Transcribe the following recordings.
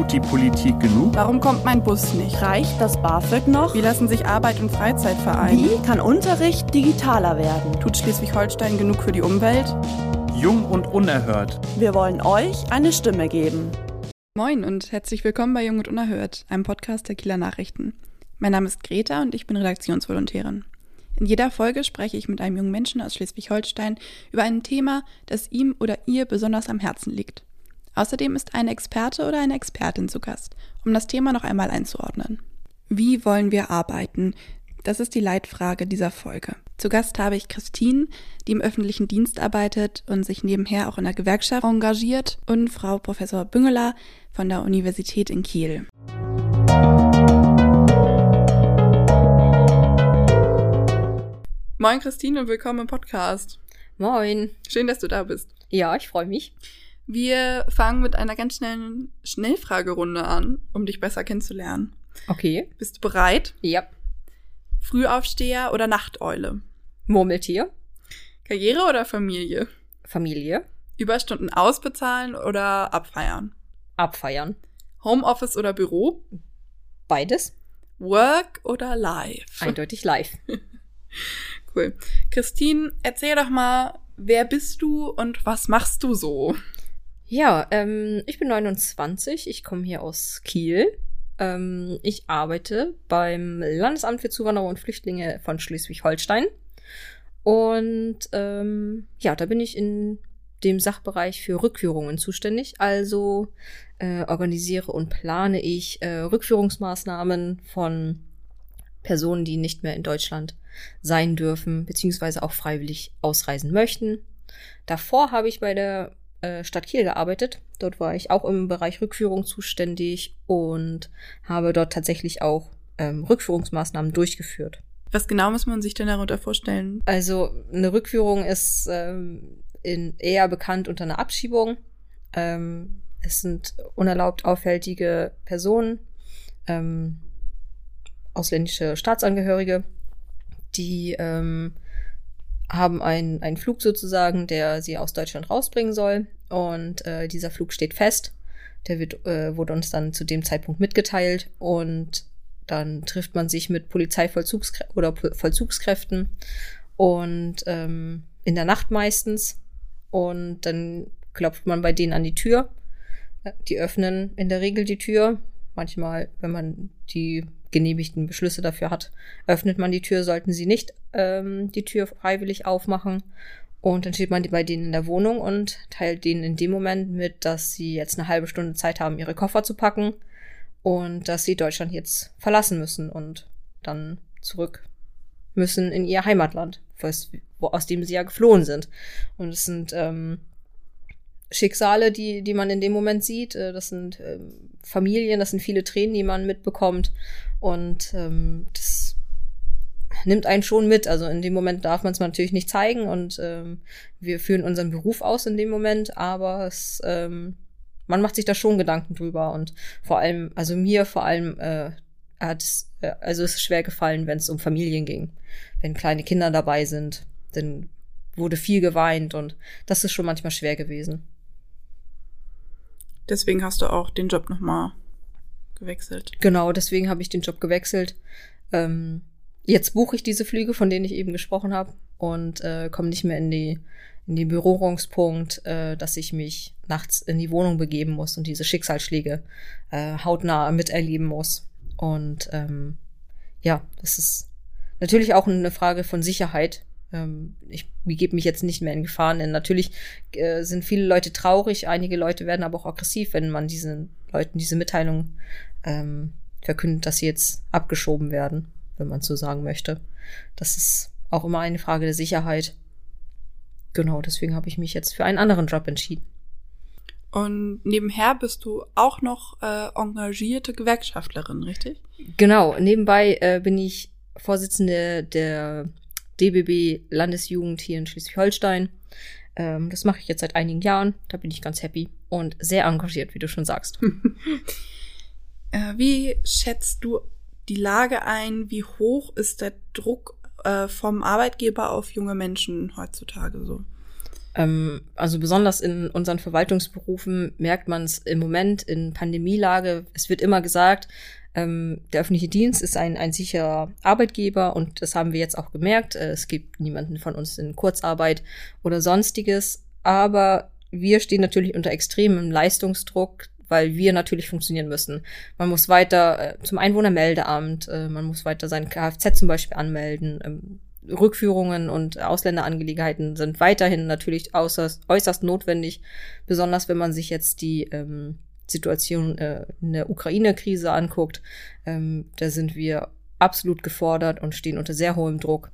Tut die Politik genug? Warum kommt mein Bus nicht? Reicht das BAföG noch? Wie lassen sich Arbeit und Freizeit vereinen? Wie kann Unterricht digitaler werden? Tut Schleswig-Holstein genug für die Umwelt? Jung und unerhört. Wir wollen euch eine Stimme geben. Moin und herzlich willkommen bei Jung und Unerhört, einem Podcast der Kieler Nachrichten. Mein Name ist Greta und ich bin Redaktionsvolontärin. In jeder Folge spreche ich mit einem jungen Menschen aus Schleswig-Holstein über ein Thema, das ihm oder ihr besonders am Herzen liegt. Außerdem ist ein Experte oder eine Expertin zu Gast, um das Thema noch einmal einzuordnen. Wie wollen wir arbeiten? Das ist die Leitfrage dieser Folge. Zu Gast habe ich Christine, die im öffentlichen Dienst arbeitet und sich nebenher auch in der Gewerkschaft engagiert, und Frau Professor Büngeler von der Universität in Kiel. Moin Christine und willkommen im Podcast. Moin. Schön, dass du da bist. Ja, ich freue mich. Wir fangen mit einer ganz schnellen Schnellfragerunde an, um dich besser kennenzulernen. Okay. Bist du bereit? Ja. Frühaufsteher oder Nachteule? Murmeltier. Karriere oder Familie? Familie. Überstunden ausbezahlen oder abfeiern? Abfeiern. Homeoffice oder Büro? Beides. Work oder live? Eindeutig live. cool. Christine, erzähl doch mal, wer bist du und was machst du so? Ja, ähm, ich bin 29, ich komme hier aus Kiel. Ähm, ich arbeite beim Landesamt für Zuwanderer und Flüchtlinge von Schleswig-Holstein. Und ähm, ja, da bin ich in dem Sachbereich für Rückführungen zuständig. Also äh, organisiere und plane ich äh, Rückführungsmaßnahmen von Personen, die nicht mehr in Deutschland sein dürfen, beziehungsweise auch freiwillig ausreisen möchten. Davor habe ich bei der äh, Stadt Kiel gearbeitet. Dort war ich auch im Bereich Rückführung zuständig und habe dort tatsächlich auch ähm, Rückführungsmaßnahmen durchgeführt. Was genau muss man sich denn darunter vorstellen? Also eine Rückführung ist ähm, in, eher bekannt unter einer Abschiebung. Ähm, es sind unerlaubt auffällige Personen, ähm, ausländische Staatsangehörige, die ähm, haben einen, einen Flug sozusagen, der sie aus Deutschland rausbringen soll. Und äh, dieser Flug steht fest. Der wird, äh, wurde uns dann zu dem Zeitpunkt mitgeteilt. Und dann trifft man sich mit Polizeivollzugskrä oder Vollzugskräften und ähm, in der Nacht meistens. Und dann klopft man bei denen an die Tür. Die öffnen in der Regel die Tür. Manchmal, wenn man die genehmigten Beschlüsse dafür hat, öffnet man die Tür, sollten sie nicht ähm, die Tür freiwillig aufmachen. Und dann steht man bei denen in der Wohnung und teilt denen in dem Moment mit, dass sie jetzt eine halbe Stunde Zeit haben, ihre Koffer zu packen und dass sie Deutschland jetzt verlassen müssen und dann zurück müssen in ihr Heimatland, aus dem sie ja geflohen sind. Und es sind ähm, Schicksale, die, die man in dem Moment sieht. Äh, das sind ähm, Familien, das sind viele Tränen, die man mitbekommt. Und ähm, das nimmt einen schon mit. Also in dem Moment darf man es natürlich nicht zeigen und ähm, wir führen unseren Beruf aus in dem Moment, aber es, ähm, man macht sich da schon Gedanken drüber und vor allem, also mir vor allem äh, hat es, äh, also es ist schwer gefallen, wenn es um Familien ging. Wenn kleine Kinder dabei sind, dann wurde viel geweint und das ist schon manchmal schwer gewesen. Deswegen hast du auch den Job nochmal gewechselt. Genau, deswegen habe ich den Job gewechselt. Ähm, jetzt buche ich diese Flüge, von denen ich eben gesprochen habe, und äh, komme nicht mehr in die in den Berührungspunkt, äh, dass ich mich nachts in die Wohnung begeben muss und diese Schicksalsschläge äh, hautnah miterleben muss. Und ähm, ja, das ist natürlich auch eine Frage von Sicherheit. Ähm, ich begebe mich jetzt nicht mehr in Gefahren, denn natürlich äh, sind viele Leute traurig, einige Leute werden aber auch aggressiv, wenn man diesen Leuten diese Mitteilung ähm, verkündet, dass sie jetzt abgeschoben werden, wenn man so sagen möchte. Das ist auch immer eine Frage der Sicherheit. Genau, deswegen habe ich mich jetzt für einen anderen Job entschieden. Und nebenher bist du auch noch äh, engagierte Gewerkschaftlerin, richtig? Genau, nebenbei äh, bin ich Vorsitzende der DBB Landesjugend hier in Schleswig-Holstein. Ähm, das mache ich jetzt seit einigen Jahren. Da bin ich ganz happy und sehr engagiert, wie du schon sagst. Äh, wie schätzt du die Lage ein? Wie hoch ist der Druck äh, vom Arbeitgeber auf junge Menschen heutzutage so? Ähm, also besonders in unseren Verwaltungsberufen merkt man es im Moment in Pandemielage. Es wird immer gesagt, ähm, der öffentliche Dienst ist ein, ein sicherer Arbeitgeber und das haben wir jetzt auch gemerkt. Äh, es gibt niemanden von uns in Kurzarbeit oder sonstiges, aber wir stehen natürlich unter extremem Leistungsdruck, weil wir natürlich funktionieren müssen. Man muss weiter äh, zum Einwohnermeldeamt, äh, man muss weiter sein Kfz zum Beispiel anmelden. Ähm, Rückführungen und Ausländerangelegenheiten sind weiterhin natürlich äußerst, äußerst notwendig, besonders wenn man sich jetzt die ähm, Situation äh, in der Ukraine-Krise anguckt. Ähm, da sind wir absolut gefordert und stehen unter sehr hohem Druck.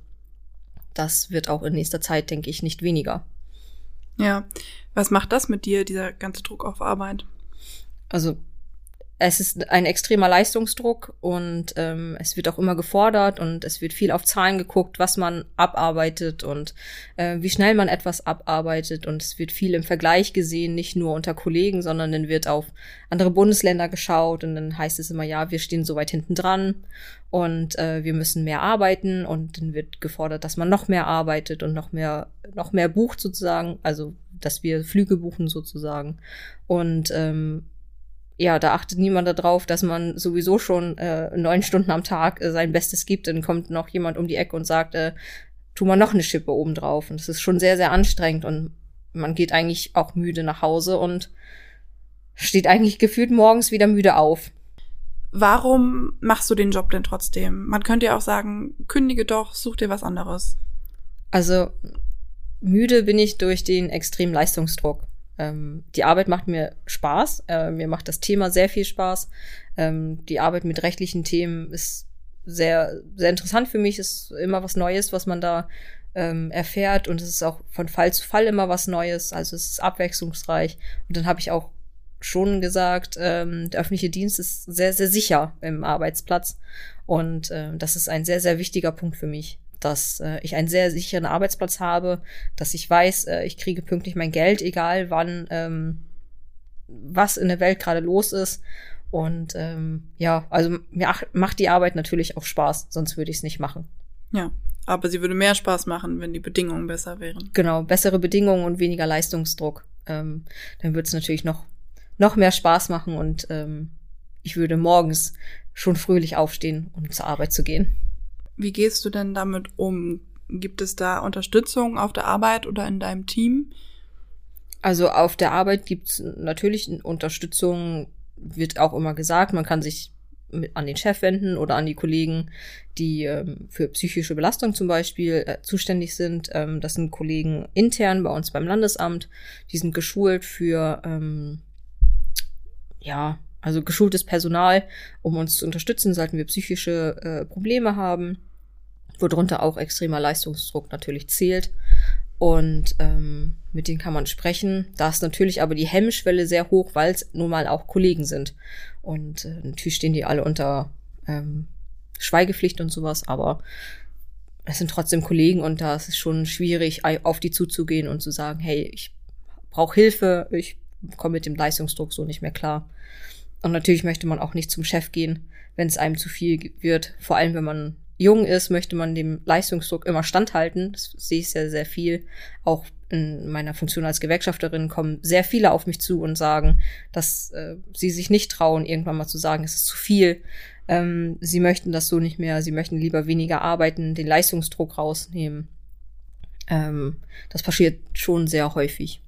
Das wird auch in nächster Zeit, denke ich, nicht weniger. Ja, was macht das mit dir, dieser ganze Druck auf Arbeit? Also es ist ein extremer Leistungsdruck und ähm, es wird auch immer gefordert und es wird viel auf Zahlen geguckt, was man abarbeitet und äh, wie schnell man etwas abarbeitet und es wird viel im Vergleich gesehen, nicht nur unter Kollegen, sondern dann wird auf andere Bundesländer geschaut und dann heißt es immer, ja, wir stehen so weit hinten dran und äh, wir müssen mehr arbeiten und dann wird gefordert, dass man noch mehr arbeitet und noch mehr, noch mehr bucht sozusagen, also dass wir Flüge buchen sozusagen und ähm, ja, da achtet niemand darauf, dass man sowieso schon äh, neun Stunden am Tag äh, sein Bestes gibt. Dann kommt noch jemand um die Ecke und sagt, äh, tu mal noch eine Schippe oben drauf. Und das ist schon sehr, sehr anstrengend und man geht eigentlich auch müde nach Hause und steht eigentlich gefühlt morgens wieder müde auf. Warum machst du den Job denn trotzdem? Man könnte ja auch sagen, kündige doch, such dir was anderes. Also müde bin ich durch den extremen Leistungsdruck. Ähm, die Arbeit macht mir Spaß. Äh, mir macht das Thema sehr viel Spaß. Ähm, die Arbeit mit rechtlichen Themen ist sehr, sehr interessant für mich. Ist immer was Neues, was man da ähm, erfährt. Und es ist auch von Fall zu Fall immer was Neues. Also es ist abwechslungsreich. Und dann habe ich auch schon gesagt, ähm, der öffentliche Dienst ist sehr, sehr sicher im Arbeitsplatz. Und äh, das ist ein sehr, sehr wichtiger Punkt für mich dass äh, ich einen sehr sicheren Arbeitsplatz habe, dass ich weiß, äh, ich kriege pünktlich mein Geld, egal wann, ähm, was in der Welt gerade los ist. Und ähm, ja, also mir macht die Arbeit natürlich auch Spaß, sonst würde ich es nicht machen. Ja, aber sie würde mehr Spaß machen, wenn die Bedingungen besser wären. Genau, bessere Bedingungen und weniger Leistungsdruck. Ähm, dann würde es natürlich noch, noch mehr Spaß machen und ähm, ich würde morgens schon fröhlich aufstehen, um zur Arbeit zu gehen. Wie gehst du denn damit um? Gibt es da Unterstützung auf der Arbeit oder in deinem Team? Also auf der Arbeit gibt es natürlich Unterstützung, wird auch immer gesagt. Man kann sich an den Chef wenden oder an die Kollegen, die ähm, für psychische Belastung zum Beispiel äh, zuständig sind. Ähm, das sind Kollegen intern bei uns beim Landesamt. Die sind geschult für, ähm, ja, also geschultes Personal, um uns zu unterstützen, sollten wir psychische äh, Probleme haben worunter auch extremer Leistungsdruck natürlich zählt. Und ähm, mit denen kann man sprechen. Da ist natürlich aber die Hemmschwelle sehr hoch, weil es nun mal auch Kollegen sind. Und äh, natürlich stehen die alle unter ähm, Schweigepflicht und sowas, aber es sind trotzdem Kollegen und da ist es schon schwierig, auf die zuzugehen und zu sagen, hey, ich brauche Hilfe, ich komme mit dem Leistungsdruck so nicht mehr klar. Und natürlich möchte man auch nicht zum Chef gehen, wenn es einem zu viel wird, vor allem wenn man jung ist, möchte man dem Leistungsdruck immer standhalten. Das sehe ich sehr, sehr viel. Auch in meiner Funktion als Gewerkschafterin kommen sehr viele auf mich zu und sagen, dass äh, sie sich nicht trauen, irgendwann mal zu sagen, es ist zu viel. Ähm, sie möchten das so nicht mehr. Sie möchten lieber weniger arbeiten, den Leistungsdruck rausnehmen. Ähm, das passiert schon sehr häufig.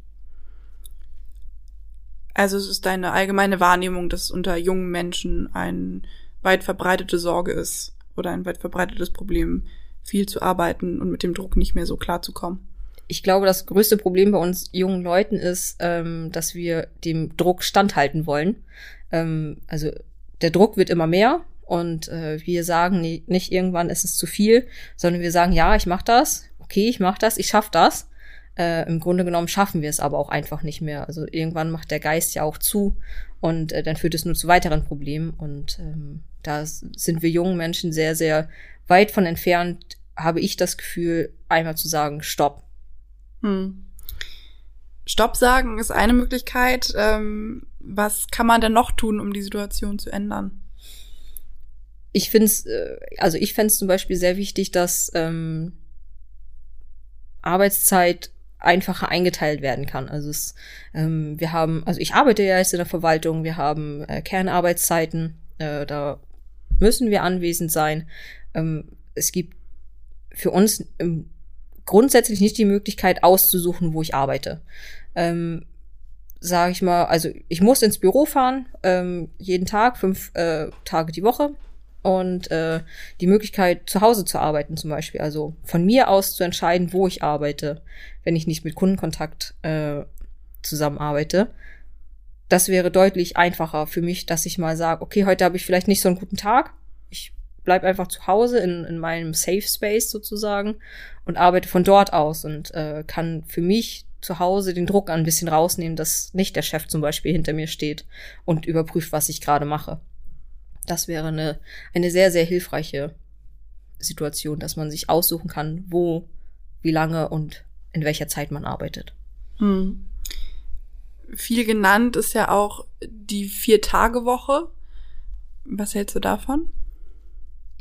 Also es ist deine allgemeine Wahrnehmung, dass unter jungen Menschen eine weit verbreitete Sorge ist, oder ein weit verbreitetes Problem, viel zu arbeiten und mit dem Druck nicht mehr so klar zu kommen. Ich glaube, das größte Problem bei uns jungen Leuten ist, ähm, dass wir dem Druck standhalten wollen. Ähm, also der Druck wird immer mehr und äh, wir sagen nie, nicht irgendwann ist es zu viel, sondern wir sagen, ja, ich mach das, okay, ich mach das, ich schaff das. Äh, Im Grunde genommen schaffen wir es aber auch einfach nicht mehr. Also irgendwann macht der Geist ja auch zu und äh, dann führt es nur zu weiteren Problemen und ähm, da sind wir jungen Menschen sehr, sehr weit von entfernt, habe ich das Gefühl, einmal zu sagen, stopp. Hm. Stopp sagen ist eine Möglichkeit. Ähm, was kann man denn noch tun, um die Situation zu ändern? Ich finde es, äh, also ich fände es zum Beispiel sehr wichtig, dass ähm, Arbeitszeit einfacher eingeteilt werden kann. Also es, ähm, wir haben, also ich arbeite ja jetzt in der Verwaltung, wir haben äh, Kernarbeitszeiten, äh, da müssen wir anwesend sein. Ähm, es gibt für uns ähm, grundsätzlich nicht die Möglichkeit auszusuchen, wo ich arbeite. Ähm, sage ich mal, also ich muss ins Büro fahren, ähm, jeden Tag, fünf äh, Tage die Woche und äh, die Möglichkeit, zu Hause zu arbeiten zum Beispiel. Also von mir aus zu entscheiden, wo ich arbeite, wenn ich nicht mit Kundenkontakt äh, zusammenarbeite. Das wäre deutlich einfacher für mich, dass ich mal sage, okay, heute habe ich vielleicht nicht so einen guten Tag. Ich bleib einfach zu Hause in, in meinem Safe Space sozusagen und arbeite von dort aus und äh, kann für mich zu Hause den Druck ein bisschen rausnehmen, dass nicht der Chef zum Beispiel hinter mir steht und überprüft, was ich gerade mache. Das wäre eine, eine sehr, sehr hilfreiche Situation, dass man sich aussuchen kann, wo, wie lange und in welcher Zeit man arbeitet. Hm. Viel genannt ist ja auch die Vier-Tage-Woche. Was hältst du davon?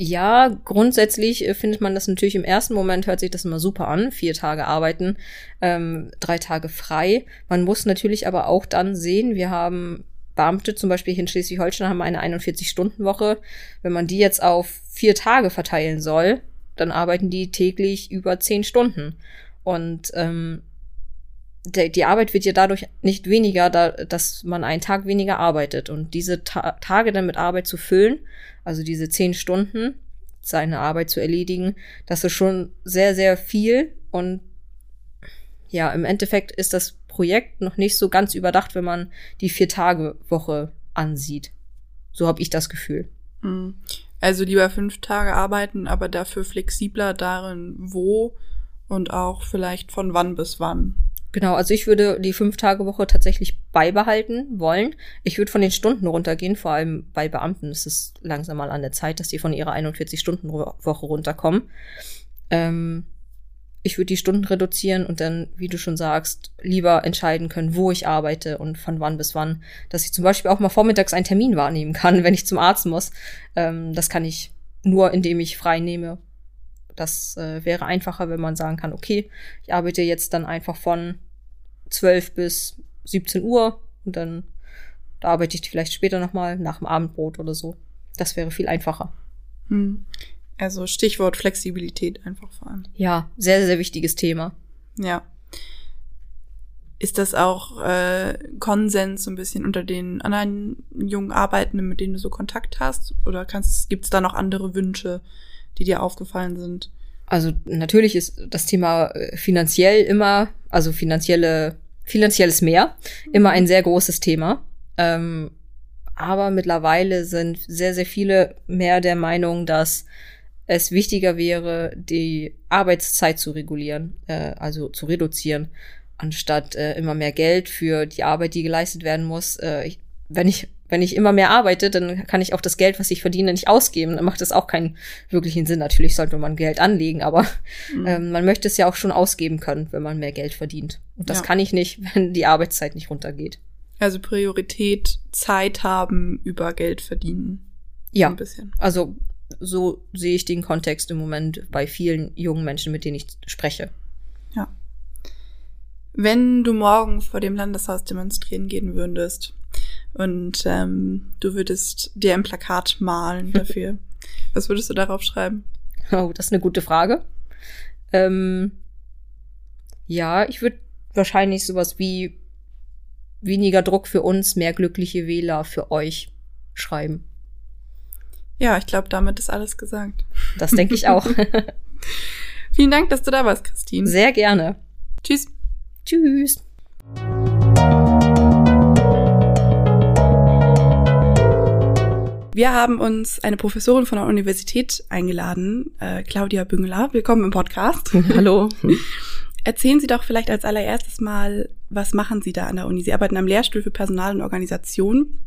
Ja, grundsätzlich äh, findet man das natürlich im ersten Moment, hört sich das immer super an. Vier Tage arbeiten, ähm, drei Tage frei. Man muss natürlich aber auch dann sehen, wir haben Beamte zum Beispiel hier in Schleswig-Holstein haben eine 41-Stunden-Woche. Wenn man die jetzt auf vier Tage verteilen soll, dann arbeiten die täglich über zehn Stunden. Und ähm, der, die Arbeit wird ja dadurch nicht weniger, da, dass man einen Tag weniger arbeitet. Und diese Ta Tage dann mit Arbeit zu füllen, also diese zehn Stunden, seine Arbeit zu erledigen, das ist schon sehr, sehr viel. Und ja, im Endeffekt ist das Projekt noch nicht so ganz überdacht, wenn man die Vier-Tage-Woche ansieht. So habe ich das Gefühl. Mhm. Also lieber fünf Tage arbeiten, aber dafür flexibler darin, wo und auch vielleicht von wann bis wann. Genau, also ich würde die Fünf-Tage-Woche tatsächlich beibehalten wollen. Ich würde von den Stunden runtergehen, vor allem bei Beamten ist es langsam mal an der Zeit, dass die von ihrer 41-Stunden-Woche runterkommen. Ähm, ich würde die Stunden reduzieren und dann, wie du schon sagst, lieber entscheiden können, wo ich arbeite und von wann bis wann. Dass ich zum Beispiel auch mal vormittags einen Termin wahrnehmen kann, wenn ich zum Arzt muss. Ähm, das kann ich nur, indem ich frei nehme das äh, wäre einfacher, wenn man sagen kann, okay, ich arbeite jetzt dann einfach von 12 bis 17 Uhr und dann da arbeite ich vielleicht später nochmal nach dem Abendbrot oder so. Das wäre viel einfacher. Hm. Also Stichwort Flexibilität einfach vor allem. Ja, sehr, sehr wichtiges Thema. Ja. Ist das auch äh, Konsens so ein bisschen unter den anderen jungen Arbeitenden, mit denen du so Kontakt hast? Oder gibt es da noch andere Wünsche, die dir aufgefallen sind? Also natürlich ist das Thema äh, finanziell immer, also finanzielle, finanzielles Mehr, immer ein sehr großes Thema. Ähm, aber mittlerweile sind sehr, sehr viele mehr der Meinung, dass es wichtiger wäre, die Arbeitszeit zu regulieren, äh, also zu reduzieren, anstatt äh, immer mehr Geld für die Arbeit, die geleistet werden muss. Äh, ich, wenn ich wenn ich immer mehr arbeite, dann kann ich auch das Geld, was ich verdiene, nicht ausgeben. Dann macht das auch keinen wirklichen Sinn. Natürlich sollte man Geld anlegen, aber mhm. ähm, man möchte es ja auch schon ausgeben können, wenn man mehr Geld verdient. Und das ja. kann ich nicht, wenn die Arbeitszeit nicht runtergeht. Also Priorität Zeit haben über Geld verdienen. Ja. Ein bisschen. Also so sehe ich den Kontext im Moment bei vielen jungen Menschen, mit denen ich spreche. Ja. Wenn du morgen vor dem Landeshaus demonstrieren gehen würdest, und ähm, du würdest dir ein Plakat malen dafür. Was würdest du darauf schreiben? Oh, das ist eine gute Frage. Ähm, ja, ich würde wahrscheinlich sowas wie weniger Druck für uns, mehr glückliche Wähler für euch schreiben. Ja, ich glaube, damit ist alles gesagt. Das denke ich auch. Vielen Dank, dass du da warst, Christine. Sehr gerne. Tschüss. Tschüss. Wir haben uns eine Professorin von der Universität eingeladen, äh, Claudia Büngeler. Willkommen im Podcast. Hallo. Erzählen Sie doch vielleicht als allererstes mal, was machen Sie da an der Uni? Sie arbeiten am Lehrstuhl für Personal und Organisation.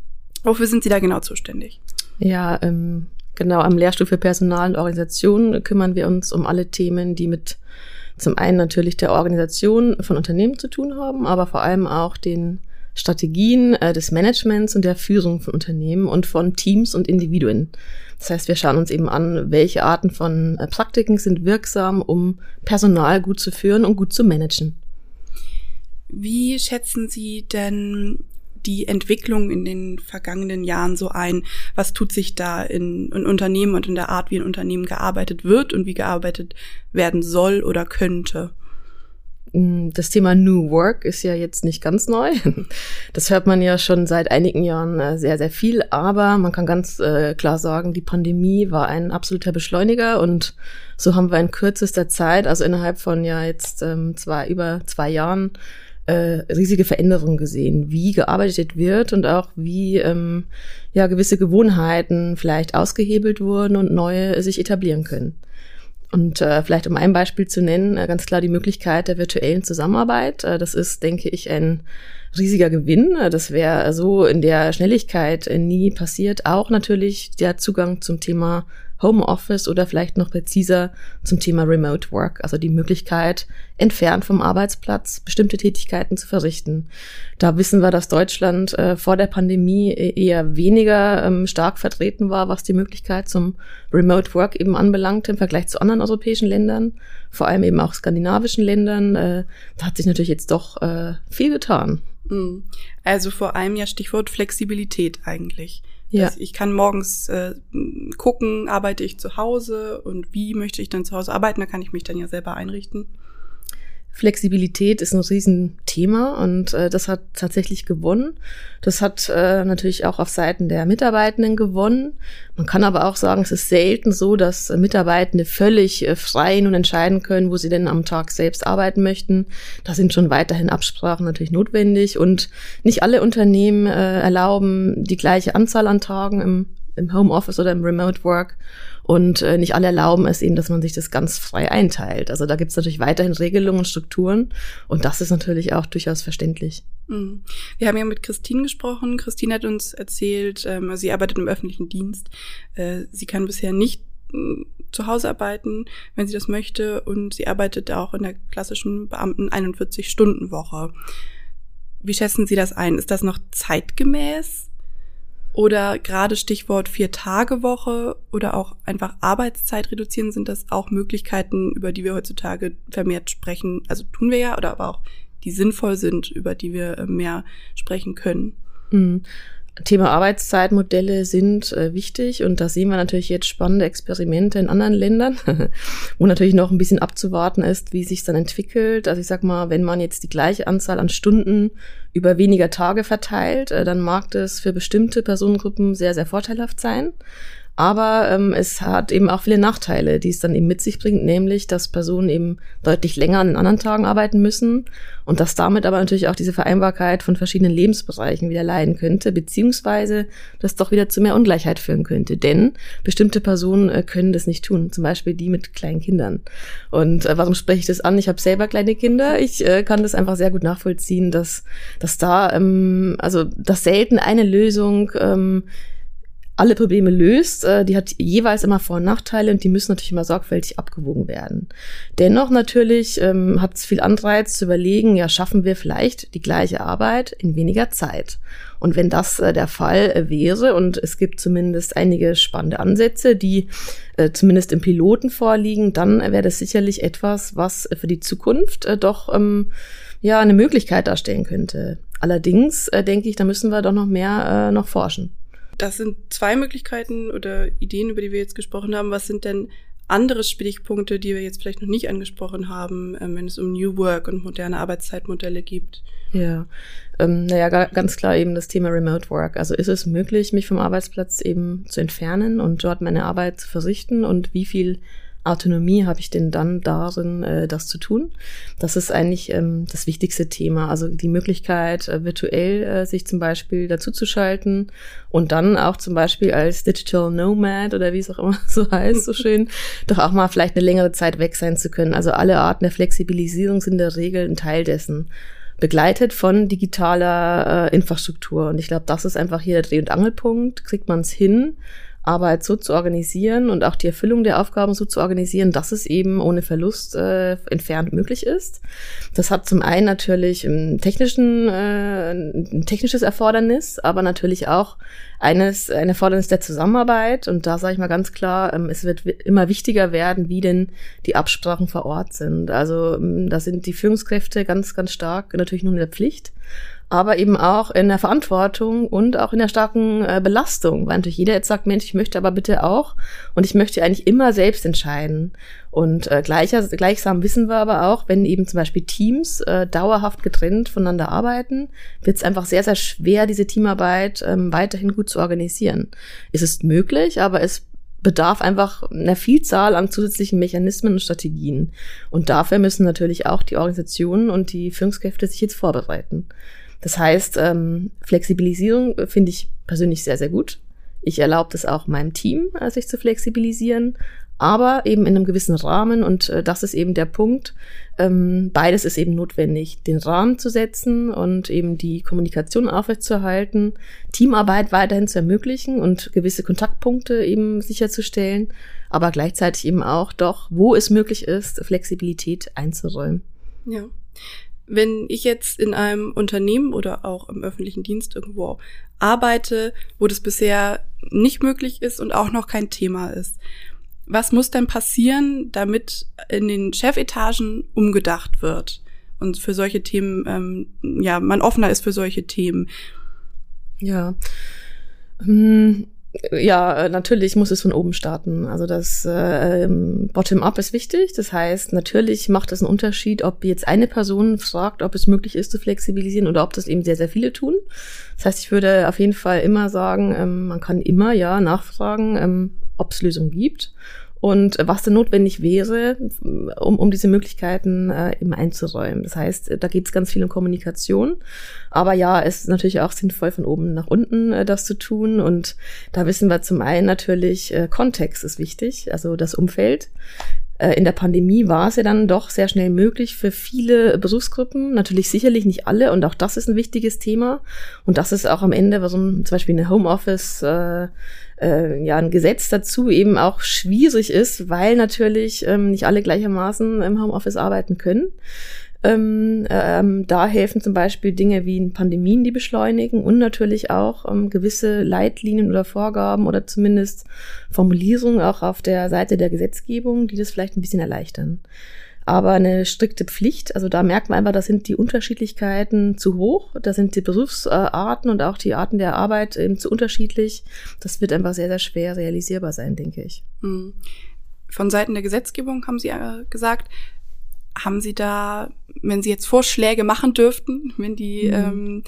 Wofür sind Sie da genau zuständig? Ja, ähm, genau, am Lehrstuhl für Personal und Organisation kümmern wir uns um alle Themen, die mit zum einen natürlich der Organisation von Unternehmen zu tun haben, aber vor allem auch den Strategien äh, des Managements und der Führung von Unternehmen und von Teams und Individuen. Das heißt, wir schauen uns eben an, welche Arten von äh, Praktiken sind wirksam, um Personal gut zu führen und gut zu managen. Wie schätzen Sie denn die Entwicklung in den vergangenen Jahren so ein? Was tut sich da in, in Unternehmen und in der Art, wie in Unternehmen gearbeitet wird und wie gearbeitet werden soll oder könnte? Mm, das Thema New Work ist ja jetzt nicht ganz neu. Das hört man ja schon seit einigen Jahren äh, sehr, sehr viel. Aber man kann ganz äh, klar sagen, die Pandemie war ein absoluter Beschleuniger und so haben wir in kürzester Zeit, also innerhalb von ja jetzt ähm, zwei, über zwei Jahren, äh, riesige Veränderungen gesehen, wie gearbeitet wird und auch wie ähm, ja gewisse Gewohnheiten vielleicht ausgehebelt wurden und neue sich etablieren können. Und äh, vielleicht um ein Beispiel zu nennen, äh, ganz klar die Möglichkeit der virtuellen Zusammenarbeit. Äh, das ist, denke ich, ein riesiger Gewinn. Das wäre so in der Schnelligkeit nie passiert. Auch natürlich der Zugang zum Thema Homeoffice oder vielleicht noch präziser zum Thema Remote Work, also die Möglichkeit, entfernt vom Arbeitsplatz bestimmte Tätigkeiten zu verrichten. Da wissen wir, dass Deutschland äh, vor der Pandemie e-, eher weniger ähm, stark vertreten war, was die Möglichkeit zum Remote Work eben anbelangt im Vergleich zu anderen europäischen Ländern, vor allem eben auch skandinavischen Ländern. Äh, da hat sich natürlich jetzt doch äh, viel getan. Hm. Also vor allem ja Stichwort Flexibilität eigentlich. Ja. Also ich kann morgens äh, gucken, arbeite ich zu Hause und wie möchte ich dann zu Hause arbeiten, da kann ich mich dann ja selber einrichten. Flexibilität ist ein Riesenthema und äh, das hat tatsächlich gewonnen. Das hat äh, natürlich auch auf Seiten der Mitarbeitenden gewonnen. Man kann aber auch sagen, es ist selten so, dass Mitarbeitende völlig äh, frei nun entscheiden können, wo sie denn am Tag selbst arbeiten möchten. Da sind schon weiterhin Absprachen natürlich notwendig und nicht alle Unternehmen äh, erlauben die gleiche Anzahl an Tagen im, im Homeoffice oder im Remote Work. Und äh, nicht alle erlauben es eben, dass man sich das ganz frei einteilt. Also da gibt es natürlich weiterhin Regelungen und Strukturen und das ist natürlich auch durchaus verständlich. Mhm. Wir haben ja mit Christine gesprochen. Christine hat uns erzählt, ähm, sie arbeitet im öffentlichen Dienst. Äh, sie kann bisher nicht äh, zu Hause arbeiten, wenn sie das möchte, und sie arbeitet auch in der klassischen Beamten 41-Stunden-Woche. Wie schätzen Sie das ein? Ist das noch zeitgemäß? Oder gerade Stichwort Vier-Tage-Woche oder auch einfach Arbeitszeit reduzieren, sind das auch Möglichkeiten, über die wir heutzutage vermehrt sprechen. Also tun wir ja, oder aber auch die sinnvoll sind, über die wir äh, mehr sprechen können. Mhm. Thema Arbeitszeitmodelle sind äh, wichtig und da sehen wir natürlich jetzt spannende Experimente in anderen Ländern, wo natürlich noch ein bisschen abzuwarten ist, wie sich dann entwickelt. Also ich sag mal, wenn man jetzt die gleiche Anzahl an Stunden über weniger Tage verteilt, äh, dann mag das für bestimmte Personengruppen sehr, sehr vorteilhaft sein. Aber ähm, es hat eben auch viele Nachteile, die es dann eben mit sich bringt, nämlich, dass Personen eben deutlich länger an den anderen Tagen arbeiten müssen und dass damit aber natürlich auch diese Vereinbarkeit von verschiedenen Lebensbereichen wieder leiden könnte, beziehungsweise das doch wieder zu mehr Ungleichheit führen könnte. Denn bestimmte Personen äh, können das nicht tun, zum Beispiel die mit kleinen Kindern. Und äh, warum spreche ich das an? Ich habe selber kleine Kinder. Ich äh, kann das einfach sehr gut nachvollziehen, dass, dass da, ähm, also dass selten eine Lösung ähm, alle Probleme löst. Äh, die hat jeweils immer Vor- und Nachteile und die müssen natürlich immer sorgfältig abgewogen werden. Dennoch natürlich ähm, hat es viel Anreiz zu überlegen, ja, schaffen wir vielleicht die gleiche Arbeit in weniger Zeit. Und wenn das äh, der Fall äh, wäre, und es gibt zumindest einige spannende Ansätze, die äh, zumindest im Piloten vorliegen, dann wäre das sicherlich etwas, was für die Zukunft äh, doch ähm, ja eine Möglichkeit darstellen könnte. Allerdings äh, denke ich, da müssen wir doch noch mehr noch forschen. Das sind zwei Möglichkeiten oder Ideen, über die wir jetzt gesprochen haben. Was sind denn andere Stichpunkte, die wir jetzt vielleicht noch nicht angesprochen haben, ähm, wenn es um New Work und moderne Arbeitszeitmodelle gibt? Ja, ähm, naja, ganz klar eben das Thema Remote Work. Also ist es möglich, mich vom Arbeitsplatz eben zu entfernen und dort meine Arbeit zu verrichten und wie viel Autonomie habe ich denn dann darin, äh, das zu tun? Das ist eigentlich ähm, das wichtigste Thema. Also die Möglichkeit, äh, virtuell äh, sich zum Beispiel dazuzuschalten und dann auch zum Beispiel als Digital Nomad oder wie es auch immer so heißt, so schön, doch auch mal vielleicht eine längere Zeit weg sein zu können. Also alle Arten der Flexibilisierung sind in der Regel ein Teil dessen begleitet von digitaler äh, Infrastruktur. Und ich glaube, das ist einfach hier der Dreh- und Angelpunkt. Kriegt man es hin, Arbeit so zu organisieren und auch die Erfüllung der Aufgaben so zu organisieren, dass es eben ohne Verlust äh, entfernt möglich ist. Das hat zum einen natürlich im technischen, äh, ein technisches Erfordernis, aber natürlich auch eines, ein Erfordernis der Zusammenarbeit. Und da sage ich mal ganz klar, ähm, es wird immer wichtiger werden, wie denn die Absprachen vor Ort sind. Also ähm, da sind die Führungskräfte ganz, ganz stark natürlich nur in der Pflicht aber eben auch in der Verantwortung und auch in der starken äh, Belastung, weil natürlich jeder jetzt sagt, Mensch, ich möchte aber bitte auch und ich möchte eigentlich immer selbst entscheiden. Und äh, gleicher, gleichsam wissen wir aber auch, wenn eben zum Beispiel Teams äh, dauerhaft getrennt voneinander arbeiten, wird es einfach sehr, sehr schwer, diese Teamarbeit ähm, weiterhin gut zu organisieren. Es ist möglich, aber es bedarf einfach einer Vielzahl an zusätzlichen Mechanismen und Strategien. Und dafür müssen natürlich auch die Organisationen und die Führungskräfte sich jetzt vorbereiten. Das heißt, ähm, Flexibilisierung finde ich persönlich sehr, sehr gut. Ich erlaube es auch meinem Team, äh, sich zu flexibilisieren, aber eben in einem gewissen Rahmen und äh, das ist eben der Punkt. Ähm, beides ist eben notwendig, den Rahmen zu setzen und eben die Kommunikation aufrechtzuerhalten, Teamarbeit weiterhin zu ermöglichen und gewisse Kontaktpunkte eben sicherzustellen, aber gleichzeitig eben auch doch, wo es möglich ist, Flexibilität einzuräumen. Ja wenn ich jetzt in einem Unternehmen oder auch im öffentlichen Dienst irgendwo arbeite, wo das bisher nicht möglich ist und auch noch kein Thema ist, was muss denn passieren, damit in den Chefetagen umgedacht wird und für solche Themen, ähm, ja, man offener ist für solche Themen? Ja. Hm, ja, natürlich muss es von oben starten. Also das äh, Bottom-up ist wichtig. Das heißt, natürlich macht es einen Unterschied, ob jetzt eine Person fragt, ob es möglich ist zu flexibilisieren oder ob das eben sehr, sehr viele tun. Das heißt, ich würde auf jeden Fall immer sagen, ähm, man kann immer ja nachfragen, ähm, ob es Lösungen gibt und was denn notwendig wäre, um, um diese Möglichkeiten äh, eben einzuräumen. Das heißt, da geht es ganz viel um Kommunikation. Aber ja, es ist natürlich auch sinnvoll, von oben nach unten äh, das zu tun. Und da wissen wir zum einen natürlich, äh, Kontext ist wichtig, also das Umfeld. Äh, in der Pandemie war es ja dann doch sehr schnell möglich für viele Berufsgruppen, natürlich sicherlich nicht alle, und auch das ist ein wichtiges Thema. Und das ist auch am Ende, was zum Beispiel eine Homeoffice äh, äh, ja ein Gesetz dazu eben auch schwierig ist, weil natürlich ähm, nicht alle gleichermaßen im Homeoffice arbeiten können. Ähm, ähm, da helfen zum Beispiel Dinge wie Pandemien, die beschleunigen und natürlich auch ähm, gewisse Leitlinien oder Vorgaben oder zumindest Formulierungen auch auf der Seite der Gesetzgebung, die das vielleicht ein bisschen erleichtern aber eine strikte Pflicht. Also da merkt man einfach, da sind die Unterschiedlichkeiten zu hoch, da sind die Berufsarten und auch die Arten der Arbeit eben zu unterschiedlich. Das wird einfach sehr, sehr schwer realisierbar sein, denke ich. Hm. Von Seiten der Gesetzgebung haben Sie gesagt, haben Sie da, wenn Sie jetzt Vorschläge machen dürften, wenn die mhm. ähm,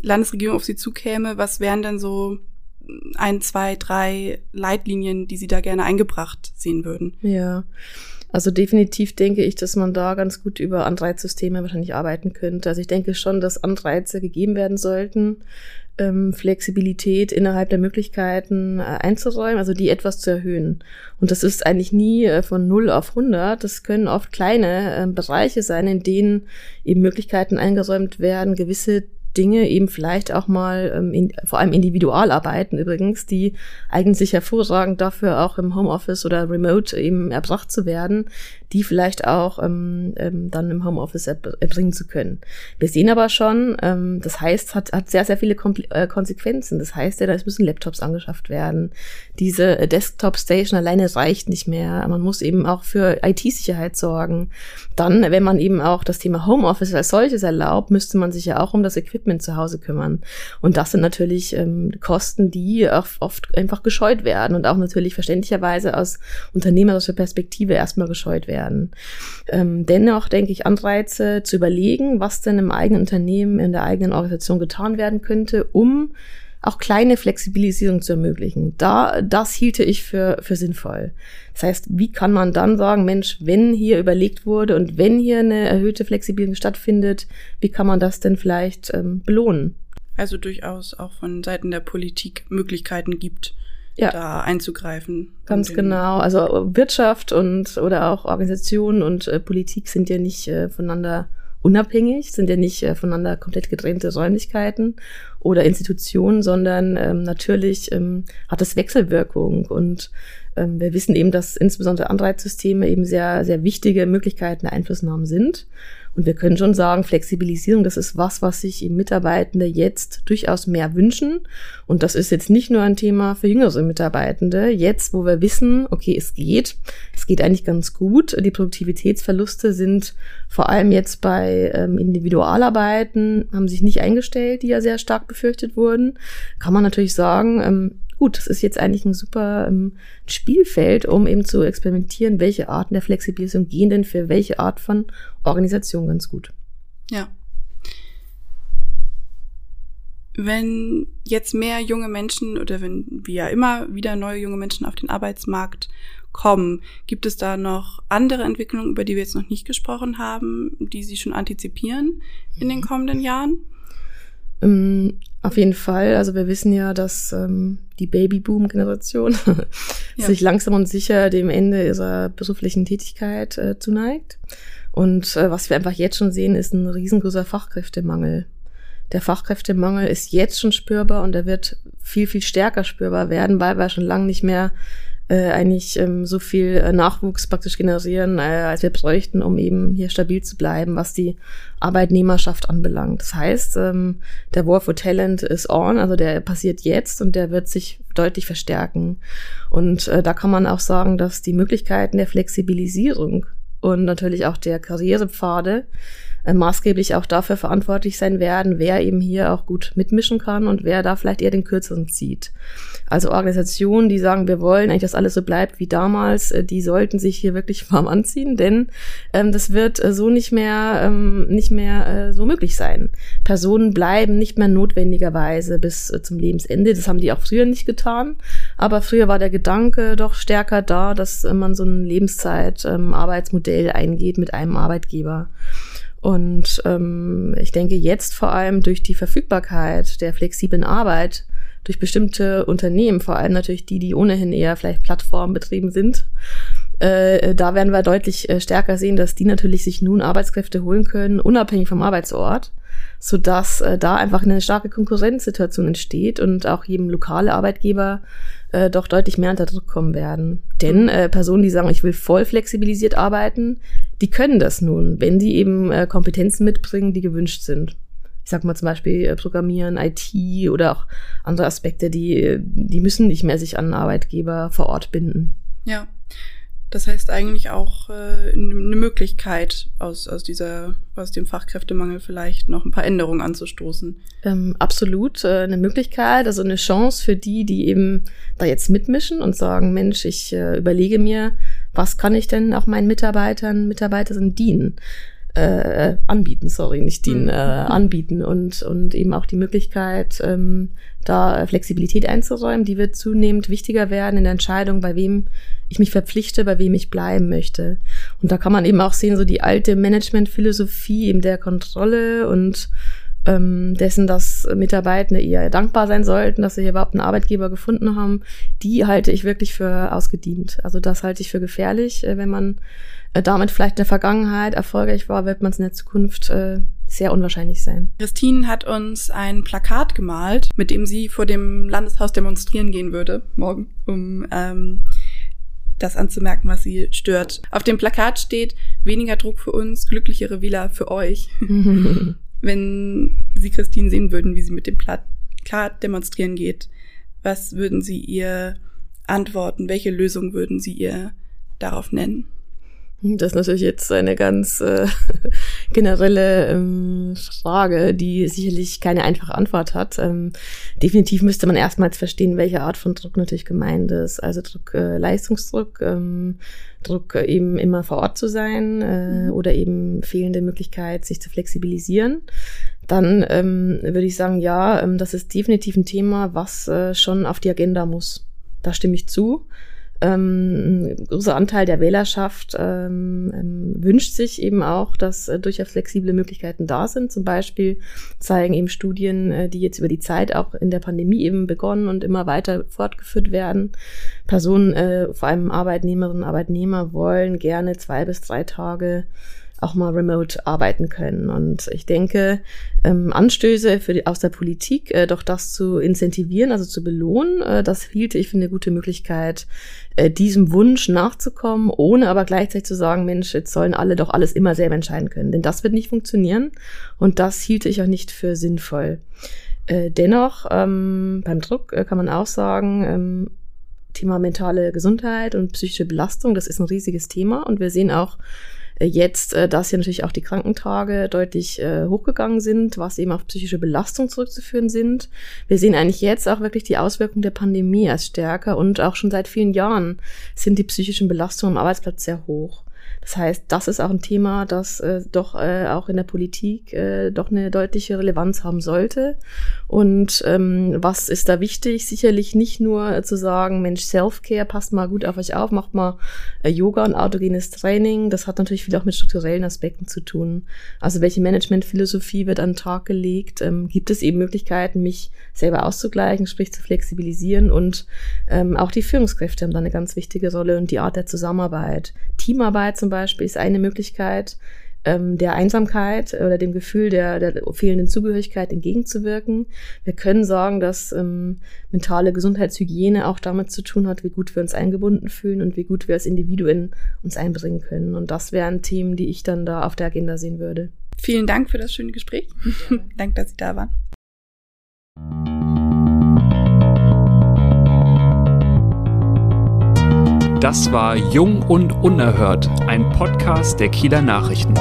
Landesregierung auf Sie zukäme, was wären denn so ein, zwei, drei Leitlinien, die Sie da gerne eingebracht sehen würden? Ja. Also definitiv denke ich, dass man da ganz gut über Anreizsysteme wahrscheinlich arbeiten könnte. Also ich denke schon, dass Anreize gegeben werden sollten, ähm, Flexibilität innerhalb der Möglichkeiten äh, einzuräumen, also die etwas zu erhöhen. Und das ist eigentlich nie äh, von 0 auf 100. Das können oft kleine äh, Bereiche sein, in denen eben Möglichkeiten eingeräumt werden, gewisse Dinge eben vielleicht auch mal, ähm, in, vor allem Individualarbeiten übrigens, die eignen sich hervorragend dafür auch im Homeoffice oder Remote eben erbracht zu werden, die vielleicht auch ähm, ähm, dann im Homeoffice erbringen zu können. Wir sehen aber schon, ähm, das heißt, hat, hat sehr, sehr viele Kompl äh, Konsequenzen. Das heißt ja, da müssen Laptops angeschafft werden. Diese äh, Desktop-Station alleine reicht nicht mehr. Man muss eben auch für IT-Sicherheit sorgen. Dann, wenn man eben auch das Thema Homeoffice als solches erlaubt, müsste man sich ja auch um das Equipment zu Hause kümmern. Und das sind natürlich ähm, Kosten, die oft einfach gescheut werden und auch natürlich verständlicherweise aus unternehmerischer Perspektive erstmal gescheut werden werden. Ähm, dennoch denke ich, Anreize zu überlegen, was denn im eigenen Unternehmen, in der eigenen Organisation getan werden könnte, um auch kleine Flexibilisierung zu ermöglichen. Da, das hielte ich für, für sinnvoll. Das heißt, wie kann man dann sagen, Mensch, wenn hier überlegt wurde und wenn hier eine erhöhte Flexibilisierung stattfindet, wie kann man das denn vielleicht ähm, belohnen? Also durchaus auch von Seiten der Politik Möglichkeiten gibt, ja. da einzugreifen. Ganz genau. Also Wirtschaft und oder auch Organisation und äh, Politik sind ja nicht äh, voneinander unabhängig, sind ja nicht äh, voneinander komplett getrennte Räumlichkeiten oder Institutionen, sondern ähm, natürlich ähm, hat es Wechselwirkung und ähm, wir wissen eben, dass insbesondere Anreizsysteme eben sehr, sehr wichtige Möglichkeiten der Einflussnahme sind. Und wir können schon sagen, Flexibilisierung, das ist was, was sich Mitarbeitende jetzt durchaus mehr wünschen. Und das ist jetzt nicht nur ein Thema für jüngere Mitarbeitende. Jetzt, wo wir wissen, okay, es geht, es geht eigentlich ganz gut. Die Produktivitätsverluste sind vor allem jetzt bei ähm, Individualarbeiten, haben sich nicht eingestellt, die ja sehr stark befürchtet wurden. Kann man natürlich sagen, ähm, gut, das ist jetzt eigentlich ein super ähm, Spielfeld, um eben zu experimentieren, welche Arten der Flexibilisierung gehen denn für welche Art von Organisation ganz gut. Ja. Wenn jetzt mehr junge Menschen oder wenn wie ja immer wieder neue junge Menschen auf den Arbeitsmarkt kommen, gibt es da noch andere Entwicklungen, über die wir jetzt noch nicht gesprochen haben, die Sie schon antizipieren in den mhm. kommenden Jahren? Auf jeden Fall. Also wir wissen ja, dass ähm, die Babyboom-Generation ja. sich langsam und sicher dem Ende ihrer beruflichen Tätigkeit äh, zuneigt. Und äh, was wir einfach jetzt schon sehen, ist ein riesengroßer Fachkräftemangel. Der Fachkräftemangel ist jetzt schon spürbar und er wird viel, viel stärker spürbar werden, weil wir schon lange nicht mehr äh, eigentlich ähm, so viel äh, Nachwuchs praktisch generieren, äh, als wir bräuchten, um eben hier stabil zu bleiben, was die Arbeitnehmerschaft anbelangt. Das heißt, ähm, der War for Talent ist on, also der passiert jetzt und der wird sich deutlich verstärken. Und äh, da kann man auch sagen, dass die Möglichkeiten der Flexibilisierung und natürlich auch der Karrierepfade äh, maßgeblich auch dafür verantwortlich sein werden, wer eben hier auch gut mitmischen kann und wer da vielleicht eher den Kürzeren zieht. Also Organisationen, die sagen, wir wollen eigentlich, dass alles so bleibt wie damals, äh, die sollten sich hier wirklich warm anziehen, denn ähm, das wird äh, so nicht mehr, ähm, nicht mehr äh, so möglich sein. Personen bleiben nicht mehr notwendigerweise bis äh, zum Lebensende. Das haben die auch früher nicht getan. Aber früher war der Gedanke doch stärker da, dass äh, man so ein Lebenszeit-Arbeitsmodell ähm, eingeht mit einem Arbeitgeber. Und ähm, ich denke jetzt vor allem durch die Verfügbarkeit der flexiblen Arbeit durch bestimmte Unternehmen, vor allem natürlich die, die ohnehin eher vielleicht plattformbetrieben sind, äh, da werden wir deutlich äh, stärker sehen, dass die natürlich sich nun Arbeitskräfte holen können, unabhängig vom Arbeitsort, so dass äh, da einfach eine starke Konkurrenzsituation entsteht und auch jedem lokale Arbeitgeber äh, doch deutlich mehr unter Druck kommen werden. Denn äh, Personen, die sagen, ich will voll flexibilisiert arbeiten, die können das nun, wenn die eben äh, Kompetenzen mitbringen, die gewünscht sind. Ich sag mal zum Beispiel äh, Programmieren, IT oder auch andere Aspekte, die, die müssen nicht mehr sich an Arbeitgeber vor Ort binden. Ja. Das heißt eigentlich auch äh, eine Möglichkeit, aus, aus, dieser, aus dem Fachkräftemangel vielleicht noch ein paar Änderungen anzustoßen. Ähm, absolut, äh, eine Möglichkeit, also eine Chance für die, die eben da jetzt mitmischen und sagen, Mensch, ich äh, überlege mir, was kann ich denn auch meinen Mitarbeitern, Mitarbeiterinnen dienen äh, anbieten, sorry, nicht dienen, mhm. äh, anbieten und, und eben auch die Möglichkeit, ähm, da Flexibilität einzuräumen, die wird zunehmend wichtiger werden in der Entscheidung, bei wem ich mich verpflichte, bei wem ich bleiben möchte. Und da kann man eben auch sehen, so die alte Managementphilosophie eben der Kontrolle und ähm, dessen, dass Mitarbeitende eher dankbar sein sollten, dass sie hier überhaupt einen Arbeitgeber gefunden haben, die halte ich wirklich für ausgedient. Also das halte ich für gefährlich, äh, wenn man äh, damit vielleicht in der Vergangenheit erfolgreich war, wird man es in der Zukunft äh, sehr unwahrscheinlich sein. Christine hat uns ein Plakat gemalt, mit dem sie vor dem Landeshaus demonstrieren gehen würde, morgen, um ähm, das anzumerken, was sie stört. Auf dem Plakat steht, weniger Druck für uns, glücklichere Villa für euch. Wenn Sie Christine sehen würden, wie sie mit dem Plakat demonstrieren geht, was würden Sie ihr antworten? Welche Lösung würden Sie ihr darauf nennen? Das ist natürlich jetzt eine ganz äh, generelle ähm, Frage, die sicherlich keine einfache Antwort hat. Ähm, definitiv müsste man erstmals verstehen, welche Art von Druck natürlich gemeint ist. Also Druck, äh, Leistungsdruck, ähm, Druck äh, eben immer vor Ort zu sein äh, mhm. oder eben fehlende Möglichkeit, sich zu flexibilisieren. Dann ähm, würde ich sagen, ja, ähm, das ist definitiv ein Thema, was äh, schon auf die Agenda muss. Da stimme ich zu ähm, ein großer Anteil der Wählerschaft ähm, ähm, wünscht sich eben auch, dass äh, durchaus flexible Möglichkeiten da sind. Zum Beispiel zeigen eben Studien, äh, die jetzt über die Zeit auch in der Pandemie eben begonnen und immer weiter fortgeführt werden. Personen, äh, vor allem Arbeitnehmerinnen und Arbeitnehmer, wollen gerne zwei bis drei Tage auch mal remote arbeiten können. Und ich denke, ähm, Anstöße für die, aus der Politik, äh, doch das zu incentivieren, also zu belohnen, äh, das hielte ich für eine gute Möglichkeit, äh, diesem Wunsch nachzukommen, ohne aber gleichzeitig zu sagen, Mensch, jetzt sollen alle doch alles immer selber entscheiden können. Denn das wird nicht funktionieren und das hielte ich auch nicht für sinnvoll. Äh, dennoch, ähm, beim Druck äh, kann man auch sagen, ähm, Thema mentale Gesundheit und psychische Belastung, das ist ein riesiges Thema und wir sehen auch, jetzt, äh, dass ja natürlich auch die Krankentage deutlich äh, hochgegangen sind, was eben auf psychische Belastung zurückzuführen sind. Wir sehen eigentlich jetzt auch wirklich die Auswirkungen der Pandemie als stärker und auch schon seit vielen Jahren sind die psychischen Belastungen am Arbeitsplatz sehr hoch. Das heißt, das ist auch ein Thema, das äh, doch äh, auch in der Politik äh, doch eine deutliche Relevanz haben sollte. Und ähm, was ist da wichtig? Sicherlich nicht nur äh, zu sagen, Mensch, Self-Care, passt mal gut auf euch auf, macht mal äh, Yoga und autogenes Training. Das hat natürlich viel auch mit strukturellen Aspekten zu tun. Also welche Managementphilosophie wird an den Tag gelegt? Ähm, gibt es eben Möglichkeiten, mich selber auszugleichen, sprich zu flexibilisieren? Und ähm, auch die Führungskräfte haben da eine ganz wichtige Rolle und die Art der Zusammenarbeit. Teamarbeit zum Beispiel ist eine Möglichkeit, ähm, der Einsamkeit oder dem Gefühl der, der fehlenden Zugehörigkeit entgegenzuwirken. Wir können sagen, dass ähm, mentale Gesundheitshygiene auch damit zu tun hat, wie gut wir uns eingebunden fühlen und wie gut wir als Individuen uns einbringen können. Und das wären Themen, die ich dann da auf der Agenda sehen würde. Vielen Dank für das schöne Gespräch. Ja. Danke, dass Sie da waren. Das war Jung und Unerhört, ein Podcast der Kieler Nachrichten.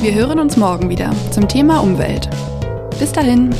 Wir hören uns morgen wieder zum Thema Umwelt. Bis dahin.